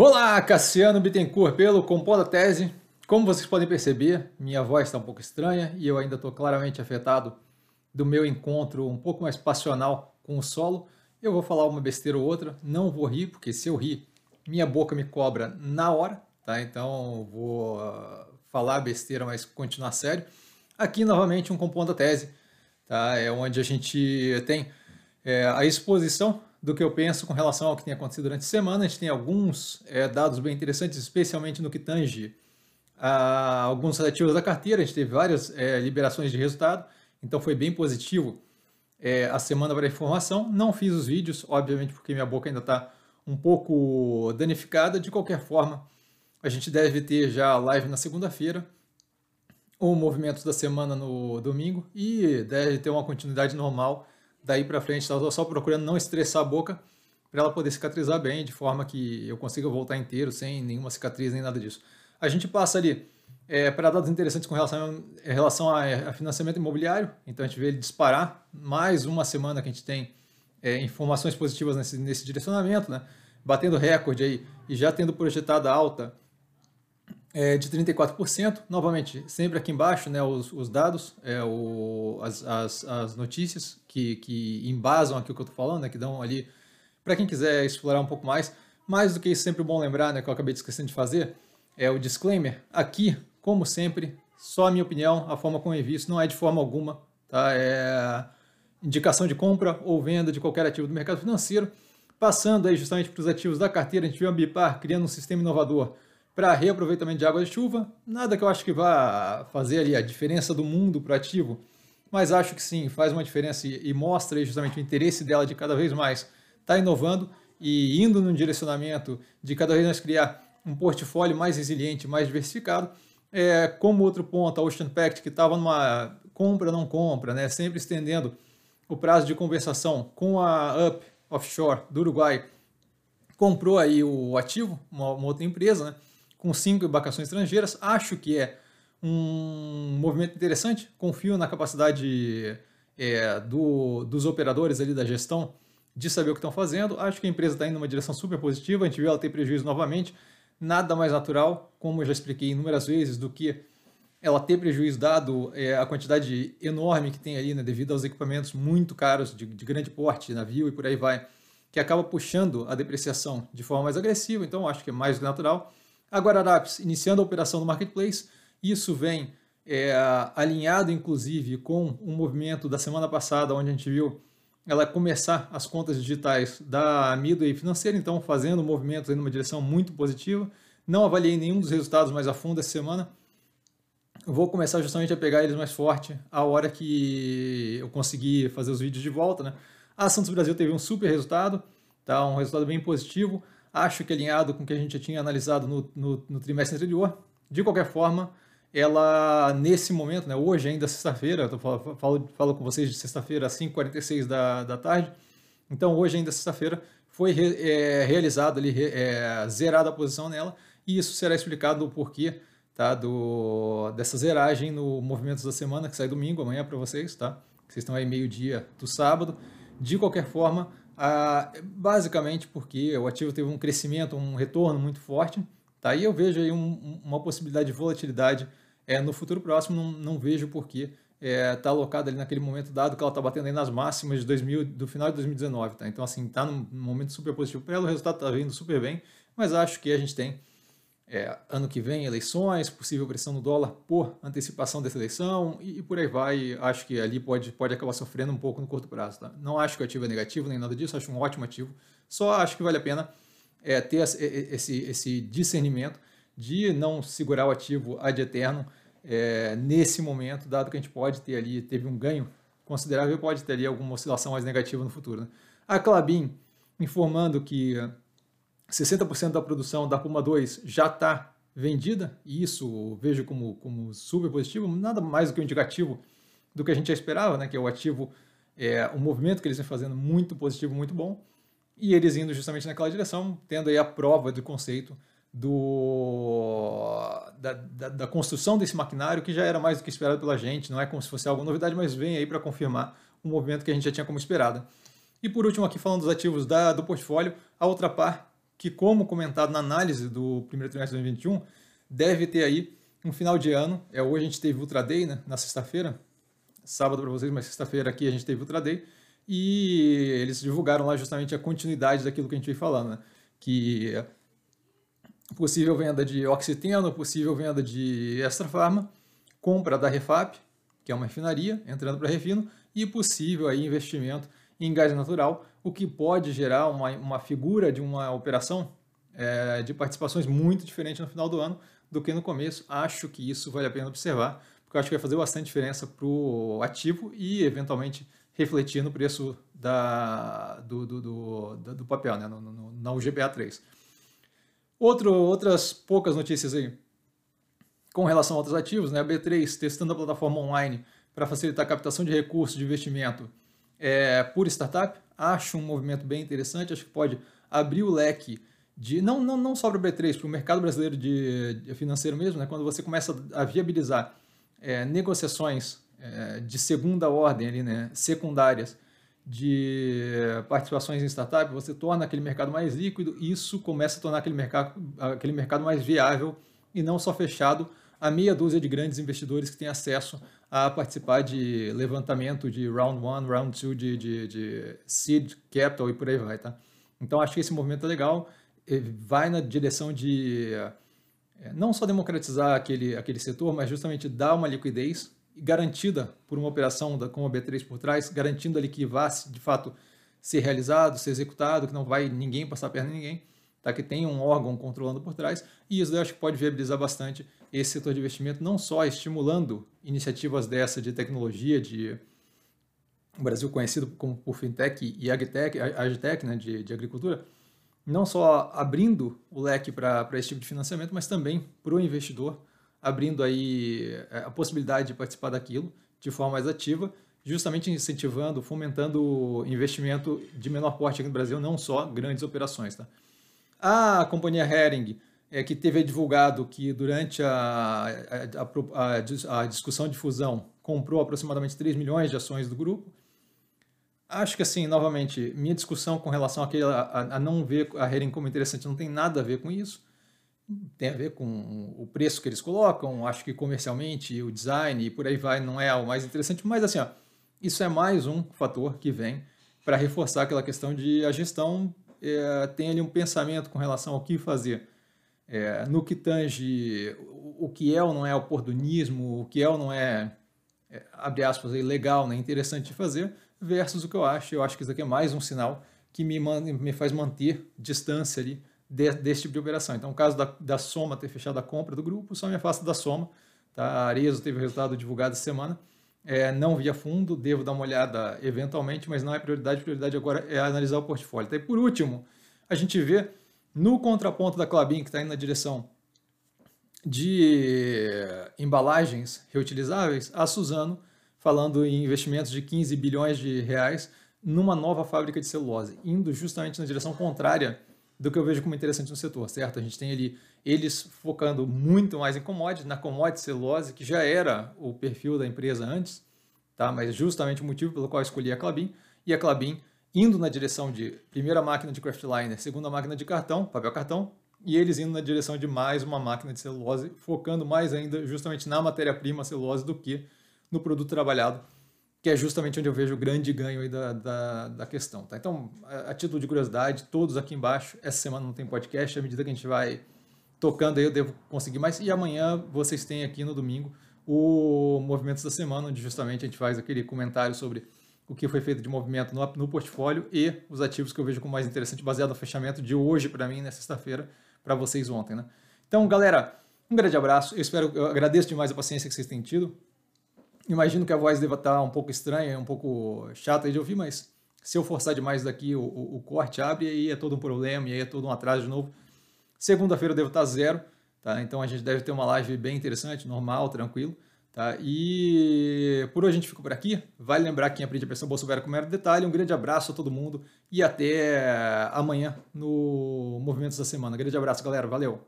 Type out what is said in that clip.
Olá, Cassiano Bittencourt pelo Compondo a Tese. Como vocês podem perceber, minha voz está um pouco estranha e eu ainda estou claramente afetado do meu encontro um pouco mais passional com o solo. Eu vou falar uma besteira ou outra, não vou rir, porque se eu rir, minha boca me cobra na hora, tá? Então vou uh, falar besteira, mas continuar sério. Aqui novamente um Compondo a Tese, tá? É onde a gente tem é, a exposição do que eu penso com relação ao que tem acontecido durante a semana. A gente tem alguns é, dados bem interessantes, especialmente no que tange a alguns ativos da carteira. A gente teve várias é, liberações de resultado, então foi bem positivo é, a semana para a informação. Não fiz os vídeos, obviamente, porque minha boca ainda está um pouco danificada. De qualquer forma, a gente deve ter já live na segunda-feira, o movimentos da semana no domingo e deve ter uma continuidade normal daí para frente. Estou só procurando não estressar a boca para ela poder cicatrizar bem, de forma que eu consiga voltar inteiro, sem nenhuma cicatriz nem nada disso. A gente passa ali é, para dados interessantes com relação, em relação a, a, financiamento imobiliário, então a gente vê ele disparar. Mais uma semana que a gente tem é, informações positivas nesse, nesse direcionamento, né? batendo recorde aí e já tendo projetada alta é, de 34%. Novamente, sempre aqui embaixo, né, os, os dados, é, o, as, as, as, notícias que, que embasam aqui o que eu estou falando, né, que dão ali, para quem quiser explorar um pouco mais. Mais do que isso, sempre bom lembrar, né, que eu acabei esquecendo de fazer, é o disclaimer. Aqui, como sempre, só a minha opinião, a forma como eu invisto, não é de forma alguma, tá? É indicação de compra ou venda de qualquer ativo do mercado financeiro. Passando aí justamente para os ativos da carteira, a gente viu a Bipar criando um sistema inovador para reaproveitamento de água de chuva. Nada que eu acho que vá fazer ali a diferença do mundo para ativo, mas acho que sim, faz uma diferença e, mostra justamente o interesse dela de cada vez mais estar tá inovando e indo num direcionamento de cada vez mais criar um portfólio mais resiliente, mais diversificado. É, como outro ponto, a Ocean Pact, que estava numa compra, não compra, né, sempre estendendo o prazo de conversação com a Up Offshore do Uruguai, comprou aí o ativo, uma, uma outra empresa, né, com cinco embarcações estrangeiras. Acho que é um movimento interessante. Confio na capacidade é, do, dos operadores ali da gestão de saber o que estão fazendo. Acho que a empresa está indo numa direção super positiva. A gente viu ela ter prejuízo novamente. Nada mais natural, como eu já expliquei inúmeras vezes, do que ela ter prejuízo dado é, a quantidade enorme que tem ali, né, devido aos equipamentos muito caros, de, de grande porte, navio e por aí vai, que acaba puxando a depreciação de forma mais agressiva. Então, acho que é mais natural. A Guararapes iniciando a operação no marketplace, isso vem é, alinhado inclusive com um movimento da semana passada, onde a gente viu ela começar as contas digitais da Midway financeira, então fazendo movimentos em uma direção muito positiva. Não avaliei nenhum dos resultados mais a fundo essa semana. Vou começar justamente a pegar eles mais forte a hora que eu conseguir fazer os vídeos de volta. Né? A Santos Brasil teve um super resultado, tá? um resultado bem positivo acho que alinhado com o que a gente já tinha analisado no, no, no trimestre anterior. De qualquer forma, ela, nesse momento, né, hoje ainda sexta-feira, eu falo, falo, falo, com vocês de sexta-feira às 5h46 da, da tarde, então hoje ainda sexta-feira foi re, é, realizado ali, é, zerada a posição nela, e isso será explicado o porquê tá, do, dessa zeragem no Movimentos da Semana, que sai domingo, amanhã para vocês, tá? Vocês estão aí meio-dia do sábado. De qualquer forma, ah, basicamente porque o ativo teve um crescimento, um retorno muito forte. Tá? E eu vejo aí um, uma possibilidade de volatilidade é, no futuro próximo, não, não vejo por que está é, tá alocado ali naquele momento, dado que ela está batendo aí nas máximas de 2000, do final de 2019. Tá? Então, assim, está num momento super positivo para ela, o resultado está vindo super bem, mas acho que a gente tem é, ano que vem eleições, possível pressão no dólar por antecipação dessa eleição e, e, por aí vai. Acho que ali pode, pode acabar sofrendo um pouco no curto prazo. Tá? Não acho que o ativo é negativo nem nada disso, acho um ótimo ativo. Só acho que vale a pena é, ter esse, esse discernimento de não segurar o ativo ad eterno é, nesse momento, dado que a gente pode ter ali, teve um ganho considerável, pode ter ali alguma oscilação mais negativa no futuro. Né? A Clabin informando que 60% da produção da Puma 2 já está vendida, e isso vejo como, como super positivo, nada mais do que um indicativo do que a gente já esperava, né, que é o ativo, é, o movimento que eles vêm fazendo muito positivo, muito bom, e eles indo justamente naquela direção, tendo aí a prova do conceito do, da, da, da, construção desse maquinário, que já era mais do que esperado pela gente, não é como se fosse alguma novidade, mas vem aí para confirmar o movimento que a gente já tinha como esperado. E por último, aqui falando dos ativos da, do portfólio, a outra par que, como comentado na análise do primeiro trimestre de 2021, deve ter aí um final de ano. É, hoje a gente teve Ultra Day, né, na sexta-feira, sábado para vocês, mas sexta-feira aqui a gente teve Ultra Day, e eles divulgaram lá justamente a continuidade daquilo que a gente vem falando, né, que possível venda de oxiteno, possível venda de extra farma, compra da Refap, que é uma refinaria, entrando para refino, e possível aí investimento em gás natural, o que pode gerar uma, uma figura de uma operação é, de participações muito diferente no final do ano do que no começo. Acho que isso vale a pena observar, porque acho que vai fazer bastante diferença para o ativo e, eventualmente, refletir no preço da, do, do, do, do papel, né, no, no, na UGPA3. Outro, outras poucas notícias aí com relação a outros ativos, né? A B3 testando a plataforma online para facilitar a captação de recursos de investimento é, por startup. Acho um movimento bem interessante, acho que pode abrir o leque de não, não, não só para o B3, para o mercado brasileiro de, de, financeiro mesmo, né? quando você começa a viabilizar é, negociações é, de segunda ordem, ali, né? secundárias, de participações em startup, você torna aquele mercado mais líquido e isso começa a tornar aquele mercado, aquele mercado mais viável e não só fechado a meia dúzia de grandes investidores que têm acesso a participar de levantamento de round 1, round 2 de, de, de, seed capital e por aí vai, tá? Então acho que esse movimento é legal, vai na direção de é, não só democratizar aquele, aquele setor, mas justamente dar uma liquidez garantida por uma operação da, com a B3 por trás, garantindo ali que vá de fato ser realizado, ser executado, que não vai ninguém passar a perna em ninguém, tá? que tem um órgão controlando por trás, e isso eu acho que pode viabilizar bastante esse setor de investimento, não só estimulando iniciativas dessa de tecnologia, de o Brasil conhecido como por fintech e agtech, agtech né, de, de agricultura, não só abrindo o leque para esse tipo de financiamento, mas também para o investidor abrindo aí é, a possibilidade de participar daquilo de forma mais ativa, justamente incentivando, fomentando investimento de menor porte aqui no Brasil, não só grandes operações. Tá? A companhia Hering, é, que teve divulgado que durante a, a, a, a, discussão de fusão comprou aproximadamente 3 milhões de ações do grupo. Acho que, assim, novamente, minha discussão com relação àquele, a, a não ver a Hering como interessante não tem nada a ver com isso tem a ver com o preço que eles colocam, acho que comercialmente, o design e por aí vai não é o mais interessante, mas assim, ó, isso é mais um fator que vem para reforçar aquela questão de a gestão é, tem ali um pensamento com relação ao que fazer. É, no que tange o, que é ou não é oportunismo, o que é ou não é, é abre aspas, aí, legal, né, interessante de fazer, versus o que eu acho. Eu acho que isso aqui é mais um sinal que me, me faz manter distância ali de, desse tipo de operação. Então, o caso da, da Soma ter fechado a compra do grupo, só me afasta da Soma. Tá? A Arezo teve o resultado divulgado essa semana. É, não vi a fundo, devo dar uma olhada eventualmente, mas não é prioridade. Prioridade agora é analisar o portfólio. Tá? E por último, a gente vê no contraponto da Clabin, que está indo na direção de embalagens reutilizáveis, a Suzano falando em investimentos de 15 bilhões de reais numa nova fábrica de celulose, indo justamente na direção contrária do que eu vejo como interessante no setor, certo? A gente tem ali eles focando muito mais em commodities, na commodity celulose, que já era o perfil da empresa antes, tá? mas justamente o motivo pelo qual eu escolhi a Clabin, e a Clabin indo na direção de primeira máquina de craftliner, segunda máquina de cartão, papel cartão, e eles indo na direção de mais uma máquina de celulose, focando mais ainda justamente na matéria-prima celulose do que no produto trabalhado que é justamente onde eu vejo o grande ganho da, da, da questão. Tá? Então, a, a, título de curiosidade, todos aqui embaixo, essa semana não tem podcast, à medida que a gente vai tocando aí eu devo conseguir mais, e amanhã vocês têm aqui no domingo o Movimentos da Semana, onde justamente a gente faz aquele comentário sobre o que foi feito de movimento no, no portfólio e os ativos que eu vejo como mais interessante, baseado no fechamento de hoje para mim, na sexta-feira, para vocês ontem. Né? Então, galera, um grande abraço, eu espero, eu agradeço demais a paciência que vocês têm tido, Imagino que a voz deva estar um pouco estranha, um pouco chata de ouvir, mas se eu forçar demais daqui, o, o, o corte abre e aí é todo um problema, e aí é todo um atraso de novo. Segunda-feira eu devo estar zero, tá? Então a gente deve ter uma live bem interessante, normal, tranquilo. Tá? E por hoje a gente fica por aqui. Vale lembrar quem aprende a pressão Bolsonaro com mero detalhe. Um grande abraço a todo mundo e até amanhã no Movimentos da Semana. Grande abraço, galera. Valeu!